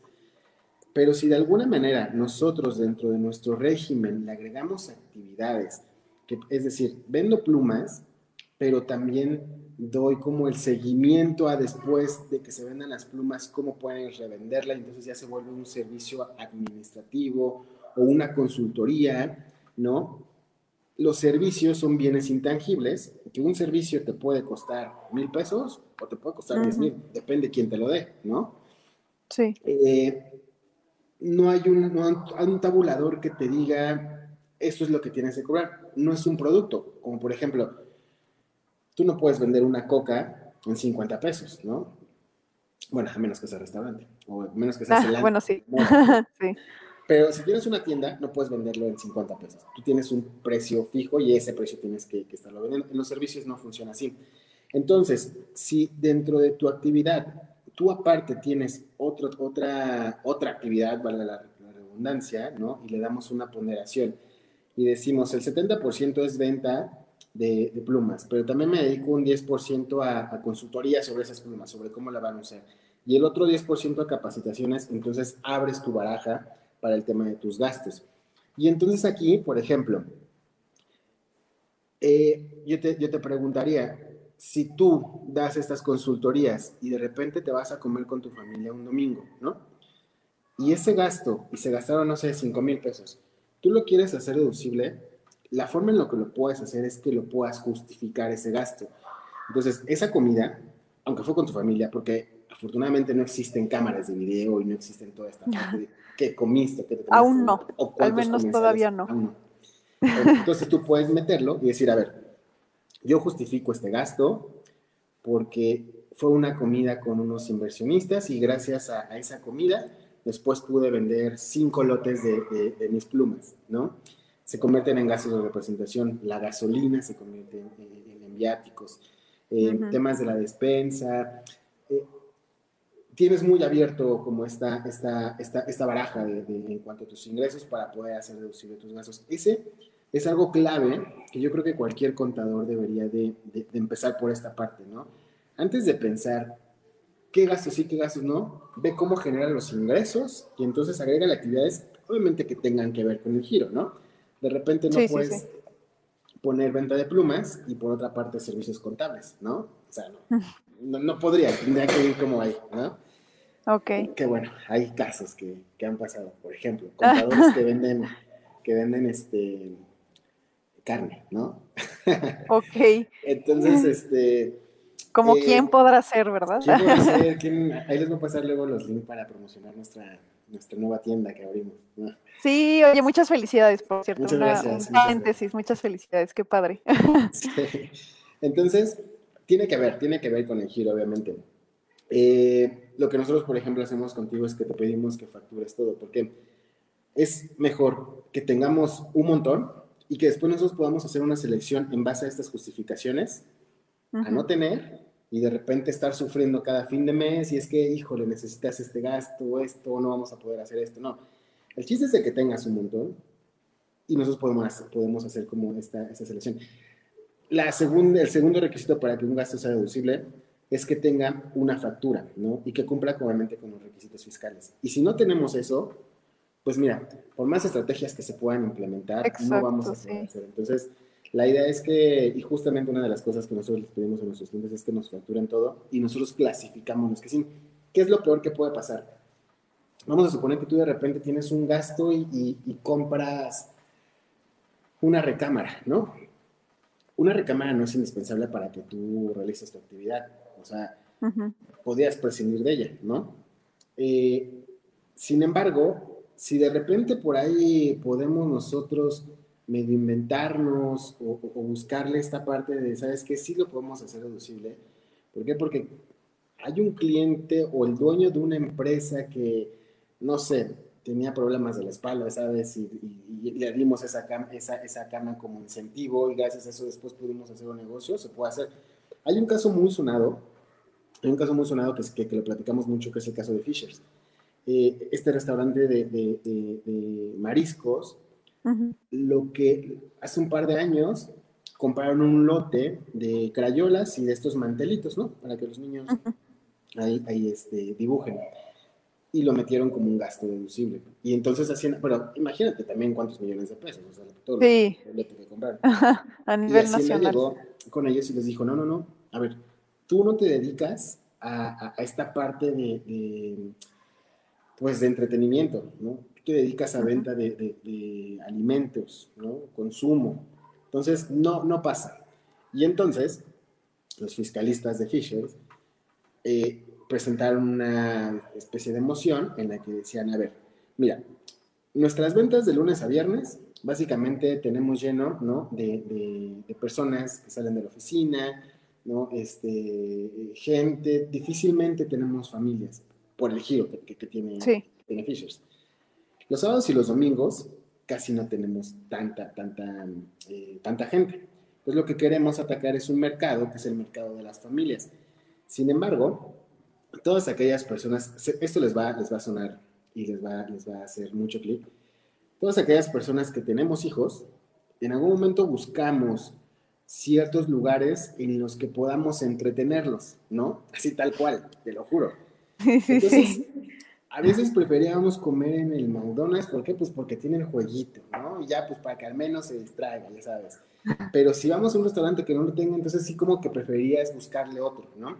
Pero si de alguna manera nosotros dentro de nuestro régimen le agregamos actividades, que, es decir, vendo plumas, pero también doy como el seguimiento a después de que se vendan las plumas, cómo pueden revenderla, entonces ya se vuelve un servicio administrativo o una consultoría, ¿no? Los servicios son bienes intangibles, que un servicio te puede costar mil pesos o te puede costar diez mil, depende quién te lo dé, ¿no? Sí. Eh, no hay un, no hay un tabulador que te diga esto es lo que tienes que cobrar. No es un producto. Como por ejemplo, tú no puedes vender una coca en 50 pesos, ¿no? Bueno, a menos que sea restaurante. O a menos que sea Ah, bueno, sí. Bueno, sí. pero si tienes una tienda, no puedes venderlo en 50 pesos. Tú tienes un precio fijo y ese precio tienes que, que estarlo vendiendo. En los servicios no funciona así. Entonces, si dentro de tu actividad tú aparte tienes otro, otra, otra actividad, vale la, la redundancia, ¿no? Y le damos una ponderación y decimos el 70% es venta de, de, plumas, pero también me dedico un 10% a, a, consultoría sobre esas plumas, sobre cómo la van a usar. Y el otro 10% a capacitaciones, entonces abres tu baraja para el tema de tus gastos. Y entonces aquí, por ejemplo, eh, yo, te, yo te preguntaría, si tú das estas consultorías y de repente te vas a comer con tu familia un domingo, ¿no? Y ese gasto, y se gastaron, no sé, 5 mil pesos, tú lo quieres hacer deducible, la forma en la que lo puedes hacer es que lo puedas justificar ese gasto. Entonces, esa comida, aunque fue con tu familia, porque afortunadamente no existen cámaras de video y no existen toda esta parte de qué comiste, qué te comiste, Aún no, o al menos todavía no. Aún no. Entonces tú puedes meterlo y decir, a ver, yo justifico este gasto porque fue una comida con unos inversionistas y gracias a, a esa comida después pude vender cinco lotes de, de, de, mis plumas, ¿no? Se convierten en gastos de representación, la gasolina se convierte en, en, en viáticos, eh, uh -huh. temas de la despensa. Eh, tienes muy abierto como esta, esta, esta, esta baraja de, en cuanto a tus ingresos para poder hacer deducible tus gastos. Ese es algo clave que yo creo que cualquier contador debería de, de, de, empezar por esta parte, ¿no? Antes de pensar qué gastos sí, qué gastos no, ve cómo generan los ingresos y entonces agrega actividades, obviamente que tengan que ver con el giro, ¿no? De repente no sí, puedes sí, sí. poner venta de plumas y por otra parte servicios contables, ¿no? O sea, no, no, no podría, tendría que ir como ahí, ¿no? Ok. Que bueno, hay casos que, que han pasado, por ejemplo, contadores que venden, que venden este carne, ¿no? Ok. Entonces, este. Como eh, quién podrá ser, ¿verdad? ¿quién podrá ser? ¿Quién? Ahí les voy a pasar luego los links para promocionar nuestra, nuestra nueva tienda que abrimos. ¿no? Sí, oye, muchas felicidades, por cierto. Muchas Una, gracias. Un paréntesis, muchas, muchas felicidades, qué padre. Sí. Entonces, tiene que ver, tiene que ver con el giro, obviamente. Eh, lo que nosotros, por ejemplo, hacemos contigo es que te pedimos que factures todo, porque es mejor que tengamos un montón y que después nosotros podamos hacer una selección en base a estas justificaciones a no tener y de repente estar sufriendo cada fin de mes y es que, híjole, necesitas este gasto, esto, no vamos a poder hacer esto. No, el chiste es de que tengas un montón y nosotros podemos hacer, podemos hacer como esta, esta selección. La segunda, el segundo requisito para que un gasto sea deducible es que tenga una factura, ¿no? Y que cumpla obviamente con los requisitos fiscales. Y si no tenemos eso, pues mira, por más estrategias que se puedan implementar, no vamos a poder sí. hacer. Entonces, la idea es que, y justamente una de las cosas que nosotros les pedimos a nuestros clientes es que nos facturen todo y nosotros clasificamos los que sí. ¿Qué es lo peor que puede pasar? Vamos a suponer que tú de repente tienes un gasto y, y- y compras una recámara, ¿no? Una recámara no es indispensable para que tú realices tu actividad. O sea, Ujú. podías prescindir de ella, ¿no? Eh, sin embargo, si de repente por ahí podemos nosotros medio inventarnos o, buscarle esta parte de, ¿sabes qué? Sí lo podemos hacer deducible. ¿Por qué? Porque hay un cliente o el dueño de una empresa que, no sé, tenía problemas de la espalda, ¿sabes? Y, le dimos esa cama, esa, esa cama como incentivo y gracias a eso después pudimos hacer un negocio, se puede hacer. Hay un caso muy sonado, hay un caso muy sonado que, es, que, que lo platicamos mucho, que es el caso de Fishers. Eh, este restaurante de, de- de- de mariscos, Ujú. lo que hace un par de años compraron un lote de crayolas y de estos mantelitos, ¿no? Para que los niños ahí, ahí este, dibujen. Y lo metieron como un gasto deducible. Y entonces hacían, pero imagínate también cuántos millones de pesos, o sea, todo Sí. lo que compraron. A Y nivel Hacienda nacional. llegó con ellos y les dijo, no, no, no, a ver, tú no te dedicas a, a- a esta parte de, de, pues, de entretenimiento, ¿no? Tú te dedicas a venta de, de- de alimentos, ¿no? Consumo. Entonces, no, no pasa. Y entonces, los fiscalistas de Fisher eh, presentaron una especie de moción en la que decían, a ver, mira, nuestras ventas de lunes a viernes, básicamente tenemos lleno, ¿no? De, de- de personas que salen de la oficina, ¿no? Este, gente, difícilmente tenemos familias por el giro que, que- tiene, Sí. Fishers. Los sábados y los domingos casi no tenemos tanta, tanta, eh, tanta gente. Entonces lo que queremos atacar es un mercado, que es el mercado de las familias. Sin embargo, todas aquellas personas, esto les va, les va a sonar y les va, les va a hacer mucho clic, todas aquellas personas que tenemos hijos, en algún momento buscamos ciertos lugares en los que podamos entretenerlos, ¿no? Así tal cual, te lo juro. Sí, sí, Entonces, sí. a veces preferíamos comer en el McDonald's, ¿por qué? Pues porque tiene el jueguito, ¿no? Y ya, pues para que al menos se distraiga, ya sabes. Pero si vamos a un restaurante que no lo tenga, entonces sí como que preferías buscarle otro, ¿no?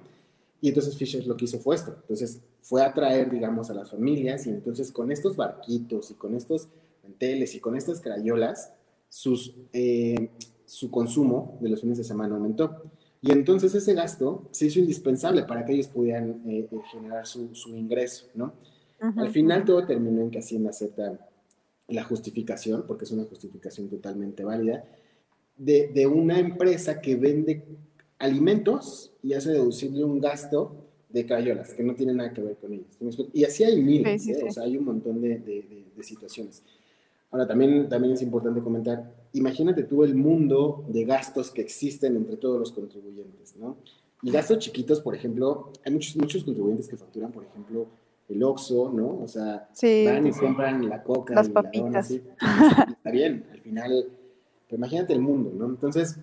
Y entonces Fisher lo que hizo fue esto. Entonces fue a atraer, digamos, a las familias y entonces con estos barquitos y con estos manteles y con estas crayolas, sus, eh, su consumo de los fines de semana aumentó. Y entonces ese gasto se hizo indispensable para que ellos pudieran eh, eh, generar su, su ingreso, ¿no? Ujú. Al final todo terminó en que Hacienda acepta la justificación, porque es una justificación totalmente válida, de, de una empresa que vende alimentos y hace deducible un gasto de crayolas, que no tiene nada que ver con ellos. Y así hay miles, Sí, sí, ¿eh? sí. o sea, hay un montón de, de- de- de situaciones. Ahora, también, también es importante comentar, imagínate tú el mundo de gastos que existen entre todos los contribuyentes, ¿no? Y gastos chiquitos, por ejemplo, hay muchos, muchos contribuyentes que facturan, por ejemplo, el Oxxo, ¿no? O sea, Sí, van y sí. compran la coca Las papitas. así, está bien, al final, pero imagínate el mundo, ¿no? Entonces.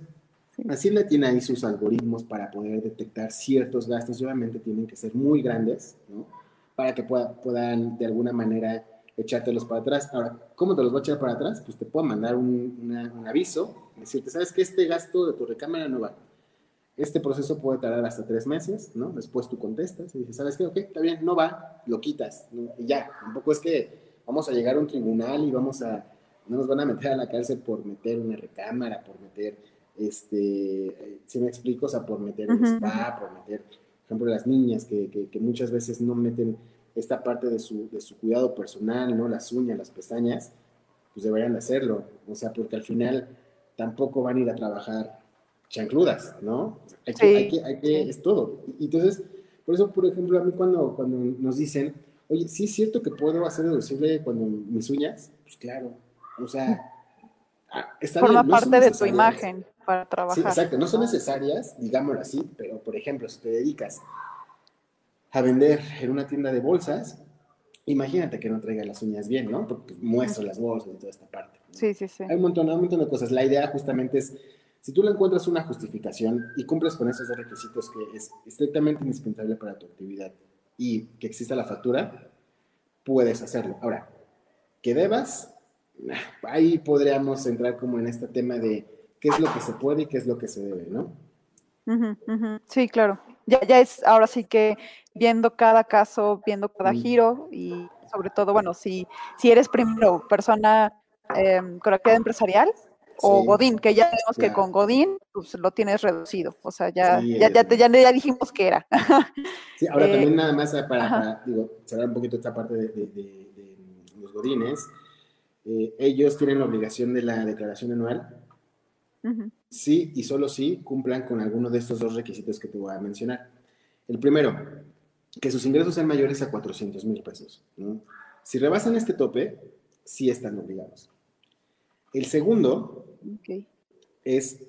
Hacienda tiene ahí sus algoritmos para poder detectar ciertos gastos obviamente tienen que ser muy grandes, ¿no? Para que pueda- puedan de alguna manera echártelos para atrás. Ahora, ¿cómo te los voy a echar para atrás? Pues te puedo mandar un, una- un aviso, decirte, ¿sabes que Este gasto de tu recámara no va. Este proceso puede tardar hasta tres meses, ¿no? Después tú contestas y dices, ¿sabes qué? Ok, está bien, no va, lo quitas, ¿no? Y ya, tampoco es que vamos a llegar a un tribunal y vamos a, no nos van a meter a la cárcel por meter una recámara, por meter, este, si me explico, o sea, por meter el Ujú, spa, por meter, por ejemplo, las niñas que, que- que muchas veces no meten esta parte de su, de su cuidado personal, ¿no? Las uñas, las pestañas, pues deberían de hacerlo, o sea, porque al final tampoco van a ir a trabajar chancludas, ¿no? Hay que, Sí, hay que, hay que- sí. es todo. Y entonces, por eso, por ejemplo, a mí cuando, cuando nos dicen, oye, ¿sí es cierto que puedo hacer deducible cuando mis uñas? Pues claro, o sea, ah, está Forma no parte de tu imagen para Sí, trabajar. exacto, no son necesarias, digámoslo así, pero por ejemplo, si te dedicas a vender en una tienda de bolsas, imagínate que no traiga las uñas bien, ¿no? Porque muestra las bolsas y toda esta parte. ¿no? Sí, sí, sí. Hay un montón, hay un montón de cosas. La idea justamente es, si tú le encuentras una justificación y cumples con esos dos requisitos que es estrictamente indispensable para tu actividad y que exista la factura, puedes hacerlo. Ahora, que debas, ahí podríamos entrar como en este tema de qué es lo que se puede y qué es lo que se debe, ¿no? Ujú, ujú. Sí, claro. Ya, ya es ahora sí que viendo cada caso, viendo cada giro y sobre todo, bueno, si, si eres primero persona em, con actividad empresarial o Sí. Godín, que ya vemos que con Godín pues lo tienes reducido. O sea, ya, Sí, ya, ya, te- ya, ya dijimos que era. Sí, ahora Eh, también nada más para, ajá. para, digo, cerrar un poquito esta parte de, de- de- de los godines. eh, ellos tienen la obligación de la declaración anual, Sí y solo si cumplan con alguno de estos dos requisitos que te voy a mencionar. El primero, que sus ingresos sean mayores a 400 mil pesos. ¿no? Si rebasan este tope, sí están obligados. El segundo es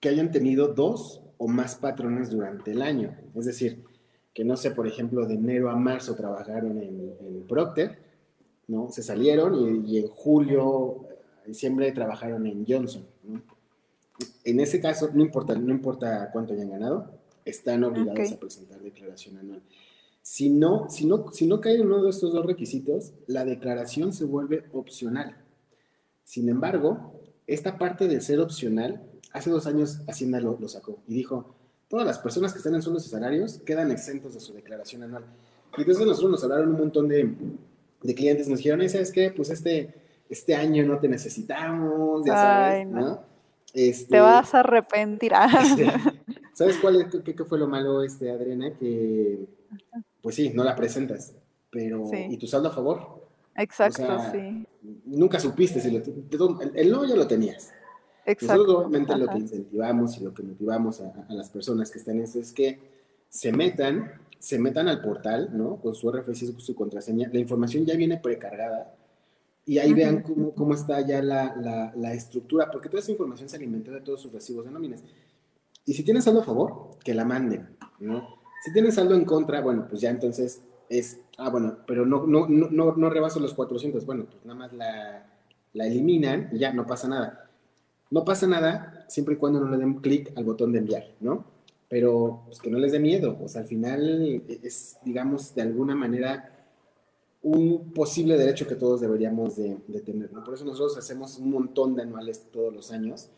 que hayan tenido dos o más patrones durante el año. Es decir, que no sé, por ejemplo, de enero a marzo trabajaron en, en Procter, ¿no? Se salieron y, y en julio, diciembre trabajaron en Johnson, ¿no? En ese caso, no importa, no importa cuánto hayan ganado, están obligados Ok. a presentar declaración anual. Si no, si, no, si no cae en uno de estos dos requisitos, la declaración se vuelve opcional. Sin embargo, esta parte de ser opcional, hace dos años Hacienda lo, lo sacó y dijo, todas las personas que están en sueldos y salarios quedan exentos de su declaración anual. Y entonces nosotros nos hablaron un montón de, de clientes, nos dijeron, "Ay, ¿sabes qué? Pues este, este año no te necesitamos, ya sabes, Ay, no. ¿no? Este, Te vas a arrepentir. ah. este, ¿Sabes cuál es, qué, qué fue lo malo, este, Adriana? Que, pues sí, no la presentas, pero, Sí. ¿y tu saldo a favor? Exacto, sea, sí. Nunca supiste si lo, el, el no ya lo tenías. Exacto. Nosotros obviamente lo que incentivamos y lo que motivamos a, a las personas que están en esto es que se metan, se metan al portal, ¿no? Con su RFC su contraseña. La información ya viene precargada y ahí vean Ujú. cómo, cómo está ya la, la- la estructura, porque toda esa información se alimentó de todos sus recibos de nóminas. Y si tienes saldo a favor, que la manden, ¿no? Si tienes saldo en contra, bueno, pues ya entonces es, ah, bueno, pero no, no, no, no, no rebaso los 400, bueno, pues nada más la, la eliminan y ya no pasa nada. No pasa nada siempre y cuando no le den clic al botón de enviar, ¿no? Pero pues, que no les dé miedo, o sea, al final es, digamos, de alguna manera un posible derecho que todos deberíamos de, de tener, ¿no? Por eso nosotros hacemos un montón de anuales todos los años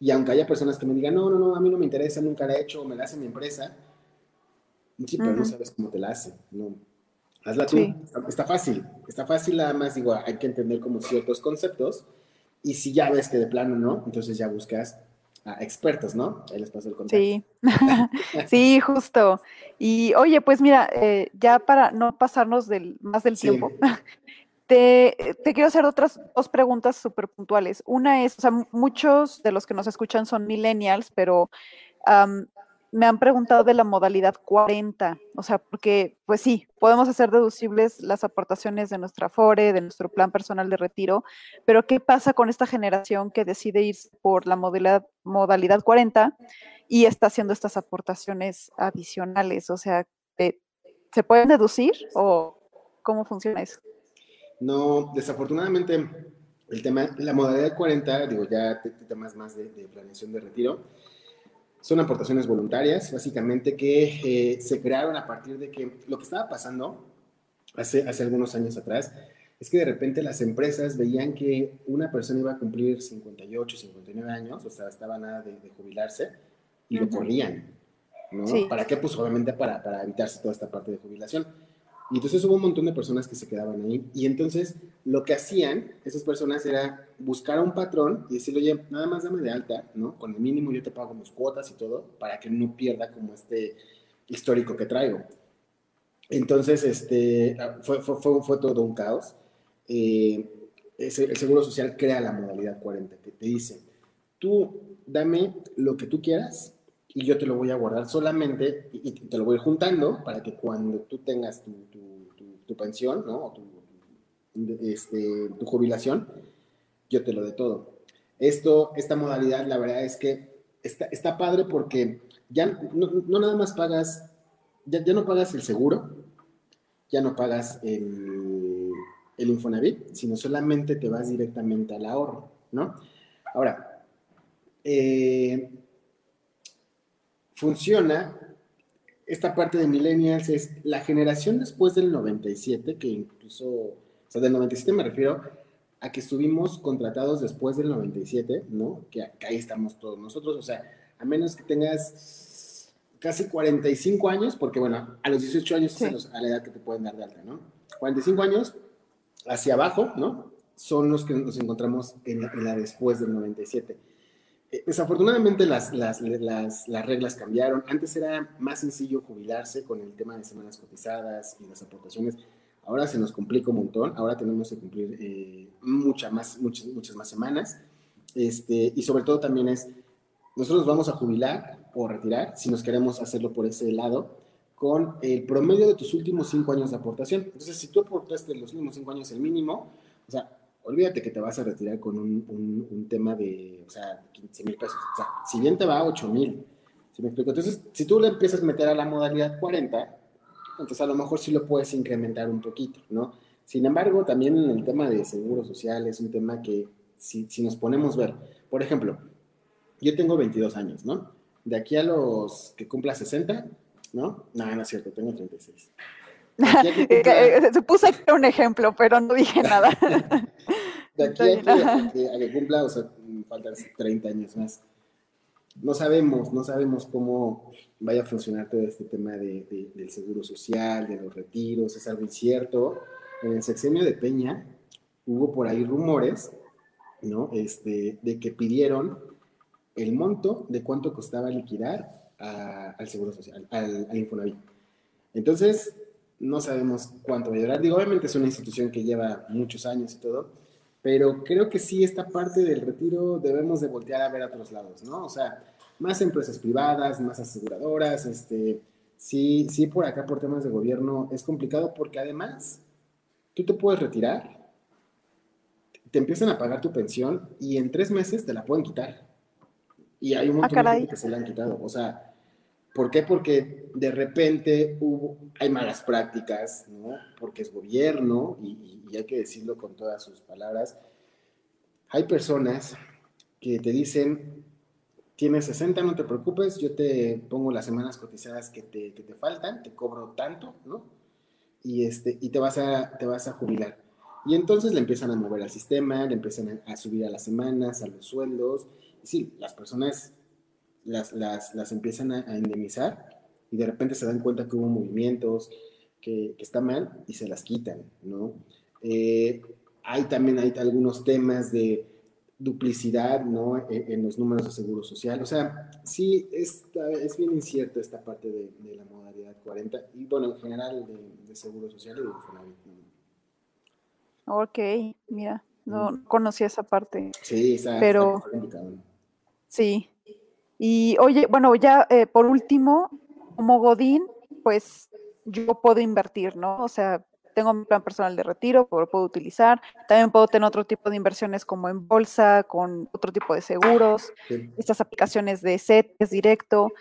y aunque haya personas que me digan, no, no, no, a mí no me interesa, nunca la he hecho, me la hace mi empresa, sí, pero no Ujú. sabes cómo te la hace, ¿no? Hazla tú, Sí. está, está fácil, está fácil, nada más digo, hay que entender como ciertos conceptos y si ya ves que de plano no, entonces ya buscas a expertos, ¿no? Ahí les paso el contacto. Sí, sí, justo. Y oye, pues mira, eh, ya para no pasarnos del, más del Sí. tiempo, te, te quiero hacer otras dos preguntas súper puntuales. Una es, o sea, mu- muchos de los que nos escuchan son millennials, pero me han preguntado de la modalidad 40, o sea, porque pues sí, podemos hacer deducibles las aportaciones de nuestra FORE, de nuestro plan personal de retiro, pero ¿qué pasa con esta generación que decide irse por la modalidad, modalidad 40 y está haciendo estas aportaciones adicionales? O sea, ¿se pueden deducir o cómo funciona eso? No, desafortunadamente, el tema, la modalidad 40, digo, ya te- te- temas más de, de planeación de retiro, son aportaciones voluntarias, básicamente, que eh, se crearon a partir de que lo que estaba pasando hace, hace algunos años atrás es que de repente las empresas veían que una persona iba a cumplir 58, 59 años, o sea, estaba nada de, de jubilarse, y lo Ujú. corrían, ¿no? Sí. ¿Para qué? Pues obviamente para, para evitarse toda esta parte de jubilación. Y entonces hubo un montón de personas que se quedaban ahí. Y entonces lo que hacían esas personas era buscar a un patrón y decirle, oye, nada más dame de alta, ¿no? Con el mínimo yo te pago mis cuotas y todo, para que no pierda como este histórico que traigo. Entonces, este, fue, fue, fue, fue todo un caos. Eh, el Seguro Social crea la modalidad 40, que te dice, tú dame lo que tú quieras y yo te lo voy a guardar solamente y, y te lo voy juntando para que cuando tú tengas tu, tu- tu- pensión, ¿no? O tu, este, tu jubilación, yo te lo dé todo. Esto, esta modalidad, la verdad es que está, está padre porque ya no, no nada más pagas, ya, ya no pagas el seguro, ya no pagas el, el Infonavit, sino solamente te vas directamente al ahorro, ¿no? Ahora, eh, funciona, esta parte de millennials es la generación después del 97, que incluso, o sea, del 97 me refiero a que estuvimos contratados después del 97, ¿no? Que, que ahí estamos todos nosotros, o sea, a menos que tengas casi 45 años, porque bueno, a los 18 años Sí. es a, la edad que te pueden dar de alta, ¿no? 45 años hacia abajo, ¿no? Son los que nos encontramos en la, en la después del 97. Eh, Desafortunadamente las, las, las, las reglas cambiaron. Antes era más sencillo jubilarse con el tema de semanas cotizadas y las aportaciones. Ahora se nos complica un montón. Ahora tenemos que cumplir eh, más, muchas, muchas más semanas. Este, y sobre todo también es, nosotros vamos a jubilar o retirar, si nos queremos hacerlo por ese lado, con el promedio de tus últimos cinco años de aportación. Entonces, si tú aportaste los últimos cinco años el mínimo, o sea, olvídate que te vas a retirar con un, un- un tema de, o sea, 15 mil pesos. O sea, si bien te va a 8 mil, ¿sí me explico? Entonces, si tú le empiezas a meter a la modalidad 40, entonces a lo mejor sí lo puedes incrementar un poquito, ¿no? Sin embargo, también en el tema de seguro social es un tema que si, si nos ponemos a ver, por ejemplo, yo tengo 22 años, ¿no? De aquí a los que cumpla 60, ¿no? No, no es cierto, tengo 36. A que Eh, cumpla- eh, aquí un ejemplo, pero no dije nada. De aquí a que, a que- a que cumpla, o sea, faltan 30 años más. No sabemos, no sabemos cómo vaya a funcionar todo este tema de- de- del seguro social, de los retiros, es algo incierto. En el sexenio de Peña hubo por ahí rumores, ¿no? Este, de que pidieron el monto de cuánto costaba liquidar a- al seguro social, al, al Infonavit. Entonces, no sabemos cuánto va a durar. Digo, obviamente es una institución que lleva muchos años y todo, pero creo que sí, esta parte del retiro debemos de voltear a ver a otros lados, ¿no? O sea, más empresas privadas, más aseguradoras, este, sí, sí por acá por temas de gobierno es complicado porque además tú te puedes retirar, te empiezan a pagar tu pensión y en tres meses te la pueden quitar. Y hay un montón de gente que se la han quitado. O sea, ¿por qué? Porque de repente hubo, hay malas prácticas, ¿no? Porque es gobierno y, y- hay que decirlo con todas sus palabras. Hay personas que te dicen, tienes 60, no te preocupes, yo te pongo las semanas cotizadas que te, que te faltan, te cobro tanto, ¿no? Y, este, y te, vas a, te vas a jubilar. Y entonces le empiezan a mover al sistema, le empiezan a, a subir a las semanas, a los sueldos. Y sí, las personas las, las, las empiezan a, a indemnizar y de repente se dan cuenta que hubo movimientos, que, que está mal y se las quitan, ¿no? Eh, hay también hay algunos temas de duplicidad, ¿no? En, en los números de seguro social. O sea, sí, está, es bien incierto esta parte de, de la modalidad 40 y, bueno, en general de, de seguro social y de Infonavit, ¿no? Ok, mira, no no conocía esa parte. Sí, está, Pero- está. Sí. Y oye, bueno, ya eh, por último, como Godín, pues yo puedo invertir, ¿no? O sea, tengo mi plan personal de retiro, lo puedo utilizar. También puedo tener otro tipo de inversiones como en bolsa, con otro tipo de seguros, Sí. estas aplicaciones de CETES directo.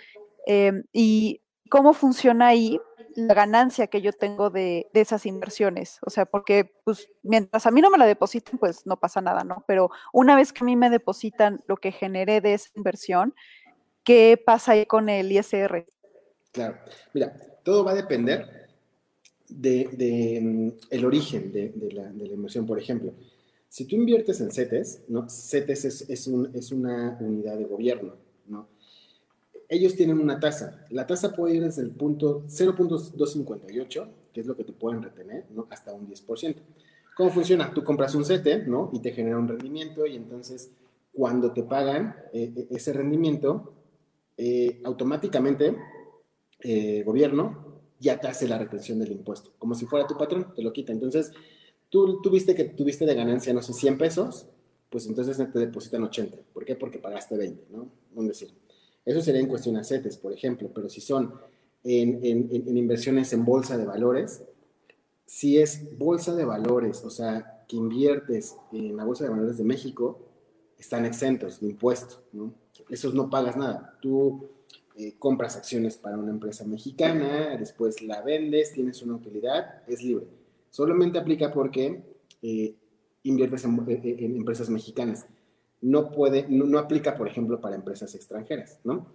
em, y cómo funciona ahí la ganancia que yo tengo de, de esas inversiones. O sea, porque pues mientras a mí no me la depositen, pues no pasa nada, ¿no? Pero una vez que a mí me depositan lo que generé de esa inversión, ¿qué pasa ahí con el ISR? Claro. Mira, todo va a depender de, de, mm, el origen de, de la, de la inversión. Por ejemplo, si tú inviertes en CETES, ¿no? CETES es, es, un- es una unidad de gobierno, ¿no? Ellos tienen una tasa. La tasa puede ir desde el punto 0.258, que es lo que te pueden retener, ¿no? Hasta un 10%. ¿Cómo funciona? Tú compras un CETE, ¿no? Y te genera un rendimiento y entonces cuando te pagan eh, eh, ese rendimiento, eh, automáticamente eh, gobierno ya te hace la retención del impuesto, como si fuera tu patrón, te lo quita. Entonces, tú tuviste que tuviste de ganancia, no sé, 100 pesos, pues entonces te depositan 80. ¿Por qué? Porque pagaste 20, ¿no? Un decir. Eso sería en cuestión a CETES, por ejemplo, pero si son en, en- en- inversiones en bolsa de valores, si es bolsa de valores, o sea, que inviertes en la bolsa de valores de México, están exentos de impuesto, ¿no? Esos no pagas nada. Tú eh, compras acciones para una empresa mexicana, después la vendes, tienes una utilidad, es libre. Solamente aplica porque eh, inviertes en, en- en empresas mexicanas. No puede, no, no aplica, por ejemplo, para empresas extranjeras, ¿no?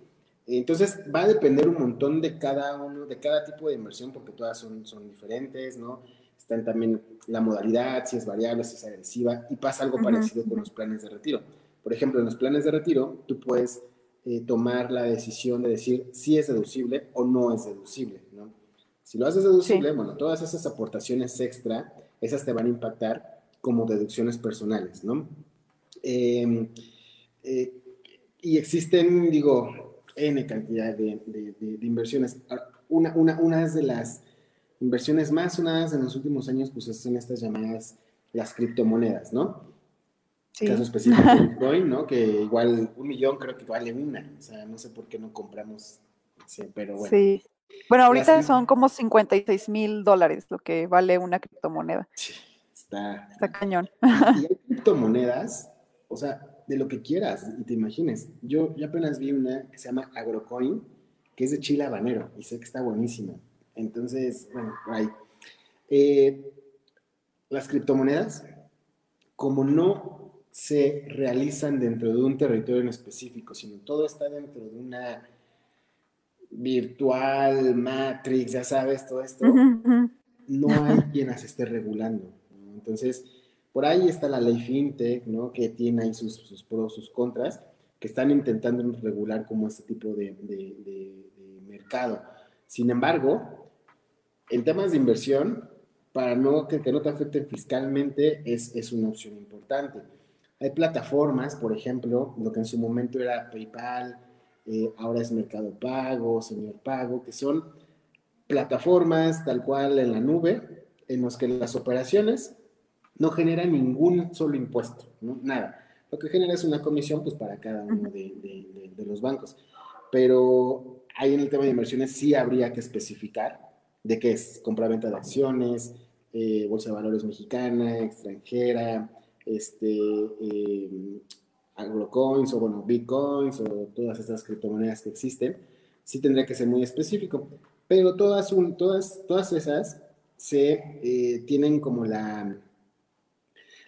Entonces va a depender un montón de cada uno, de cada tipo de inversión, porque todas son, son diferentes, ¿no? Están también la modalidad, si es variable, si es agresiva, y pasa algo parecido con los planes de retiro. Por ejemplo, en los planes de retiro, tú puedes eh, tomar la decisión de decir si es deducible o no es deducible, ¿no? Si lo haces deducible, Sí. bueno, todas esas aportaciones extra, esas te van a impactar como deducciones personales, ¿no? Eh, eh, y existen, digo, N cantidad de, de- de- de inversiones. Una, una, una de las inversiones más sonadas en los últimos años, pues son estas llamadas las criptomonedas, ¿no? Sí. Caso específico de Bitcoin, ¿no? Que igual un millón creo que vale una. O sea, no sé por qué no compramos, sí, pero bueno. Sí. Bueno, ahorita Las- son como 56 mil dólares lo que vale una criptomoneda. Sí, está, Está cañón. Y hay criptomonedas, o sea, de lo que quieras y te imagines. Yo, yo apenas vi una que se llama Agrocoin, que es de chile habanero y sé que está buenísima. Entonces, bueno, ahí. Eh, las criptomonedas, como no se realizan dentro de un territorio en específico, sino todo está dentro de una virtual, matrix, ya sabes, todo esto no hay quien las esté regulando. ¿no? Entonces, por ahí está la ley FinTech, ¿no? Que tiene ahí sus, sus pros, sus contras, que están intentando regular como este tipo de, de- de- de mercado. Sin embargo, en temas de inversión, para no, que, que no te afecten fiscalmente, es, es una opción importante. Hay plataformas, por ejemplo, lo que en su momento era PayPal, eh, ahora es Mercado Pago, Señor Pago, que son plataformas tal cual en la nube, en los que las operaciones no generan ningún solo impuesto, ¿no? nada. Lo que genera es una comisión pues, para cada uno de, de- de- de los bancos. Pero ahí en el tema de inversiones sí habría que especificar de qué es compra-venta de acciones, eh, bolsa de valores mexicana, extranjera, este, eh, agrocoins o bueno, bitcoins o todas estas criptomonedas que existen, sí tendría que ser muy específico. Pero todas, un- todas, todas esas se eh, tienen como la,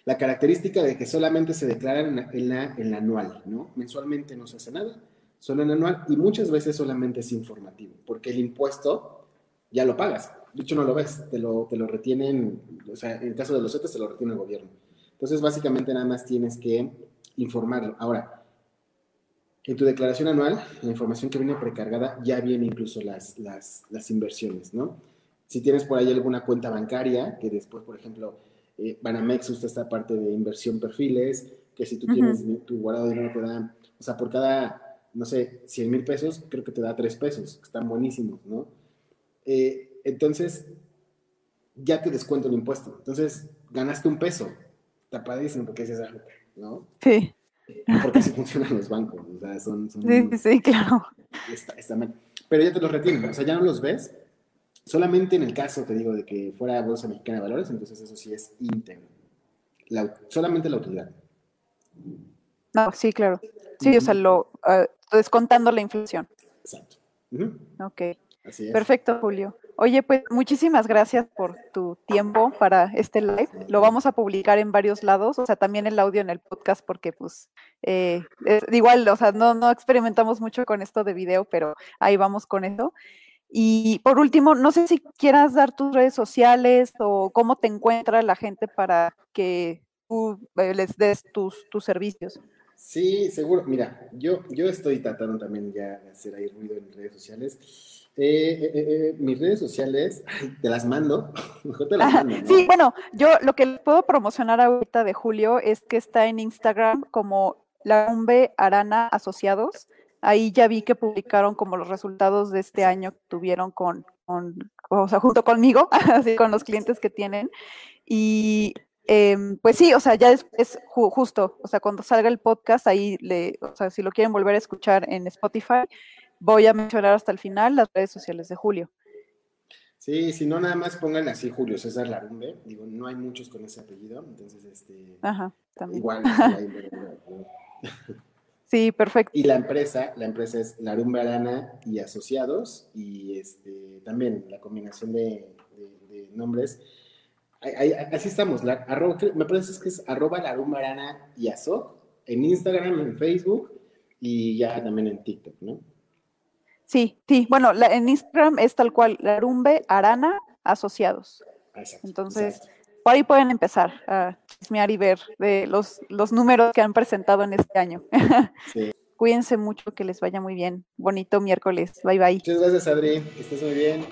la característica de que solamente se declaran en la, en la, anual, ¿no? Mensualmente no se hace nada, solo en anual y muchas veces solamente es informativo, porque el impuesto ya lo pagas. De hecho, no lo ves, te lo, te lo retienen, o sea, en el caso de los otros te lo retiene el gobierno. Entonces, básicamente nada más tienes que informarlo. Ahora, en tu declaración anual, la información que viene precargada ya viene incluso las, las, las inversiones, ¿no? Si tienes por ahí alguna cuenta bancaria, que después, por ejemplo, eh, Banamex usa esta parte de inversión perfiles, que si tú tienes tu guardado dinero te da, o sea, por cada, no sé, 100 mil pesos, creo que te da 3 pesos, que están buenísimos, ¿no? Eh, entonces, ya te descuento el impuesto. Entonces, ganaste un peso. Está padrísimo porque dices, ah, ¿no? Sí, Porque así funcionan los bancos. O sea, son, son- sí, sí, sí, claro. está, está mal. Pero ya te los retienen, o sea, ya no los ves. Solamente en el caso, te digo, de que fuera Bolsa Mexicana de Valores, entonces eso sí es íntegro. La- solamente la utilidad. No, sí, claro. Sí, o sea, lo ah, descontando la inflación. Exacto. Ujú, Ok. Así es. Perfecto, Julio. Oye, pues muchísimas gracias por tu tiempo para este live. Lo vamos a publicar en varios lados, o sea, también el audio en el podcast, porque pues eh, es- igual, o sea, no, no experimentamos mucho con esto de video, pero ahí vamos con eso. Y por último, no sé si quieras dar tus redes sociales o cómo te encuentra la gente para que tú eh, les des tus, tus servicios. Sí, seguro. Mira, yo, yo estoy tratando también ya de hacer ahí ruido en redes sociales. Eh, eh, eh, eh, mis redes sociales, ay, te las mando. Mejor te las Ajá, mando, ¿no? Sí, bueno, yo lo que les puedo promocionar ahorita de Julio es que está en Instagram como la Umbe Arana Asociados. Ahí ya vi que publicaron como los resultados de este año que tuvieron con, con o sea, junto conmigo, así con los clientes que tienen. Y em, pues sí, o sea, ya es, es ju- justo, o sea, cuando salga el podcast, ahí le, o sea, si lo quieren volver a escuchar en Spotify, voy a mencionar hasta el final las redes sociales de Julio. Sí, si no, nada más pongan así Julio César Larumbe. Digo, no hay muchos con ese apellido, entonces, este, Ajá, también. igual. sí, perfecto. Y la empresa, la empresa es Larumbe Arana y Asociados, y este, también la combinación de, de- de nombres. Ahí- ahí- así estamos, la, arroba- me parece que es arroba Larumbe Arana y Asoc, en Instagram, en Facebook, y ya también en TikTok, ¿no? Sí, sí. Bueno, la- en Instagram es tal cual, Larumbe Arana Asociados. Exacto, Entonces, exacto. por ahí pueden empezar a chismear y ver de los, los números que han presentado en este año. Sí. Cuídense mucho, que les vaya muy bien. Bonito miércoles. Bye bye. Muchas gracias, Adri, que estés muy bien.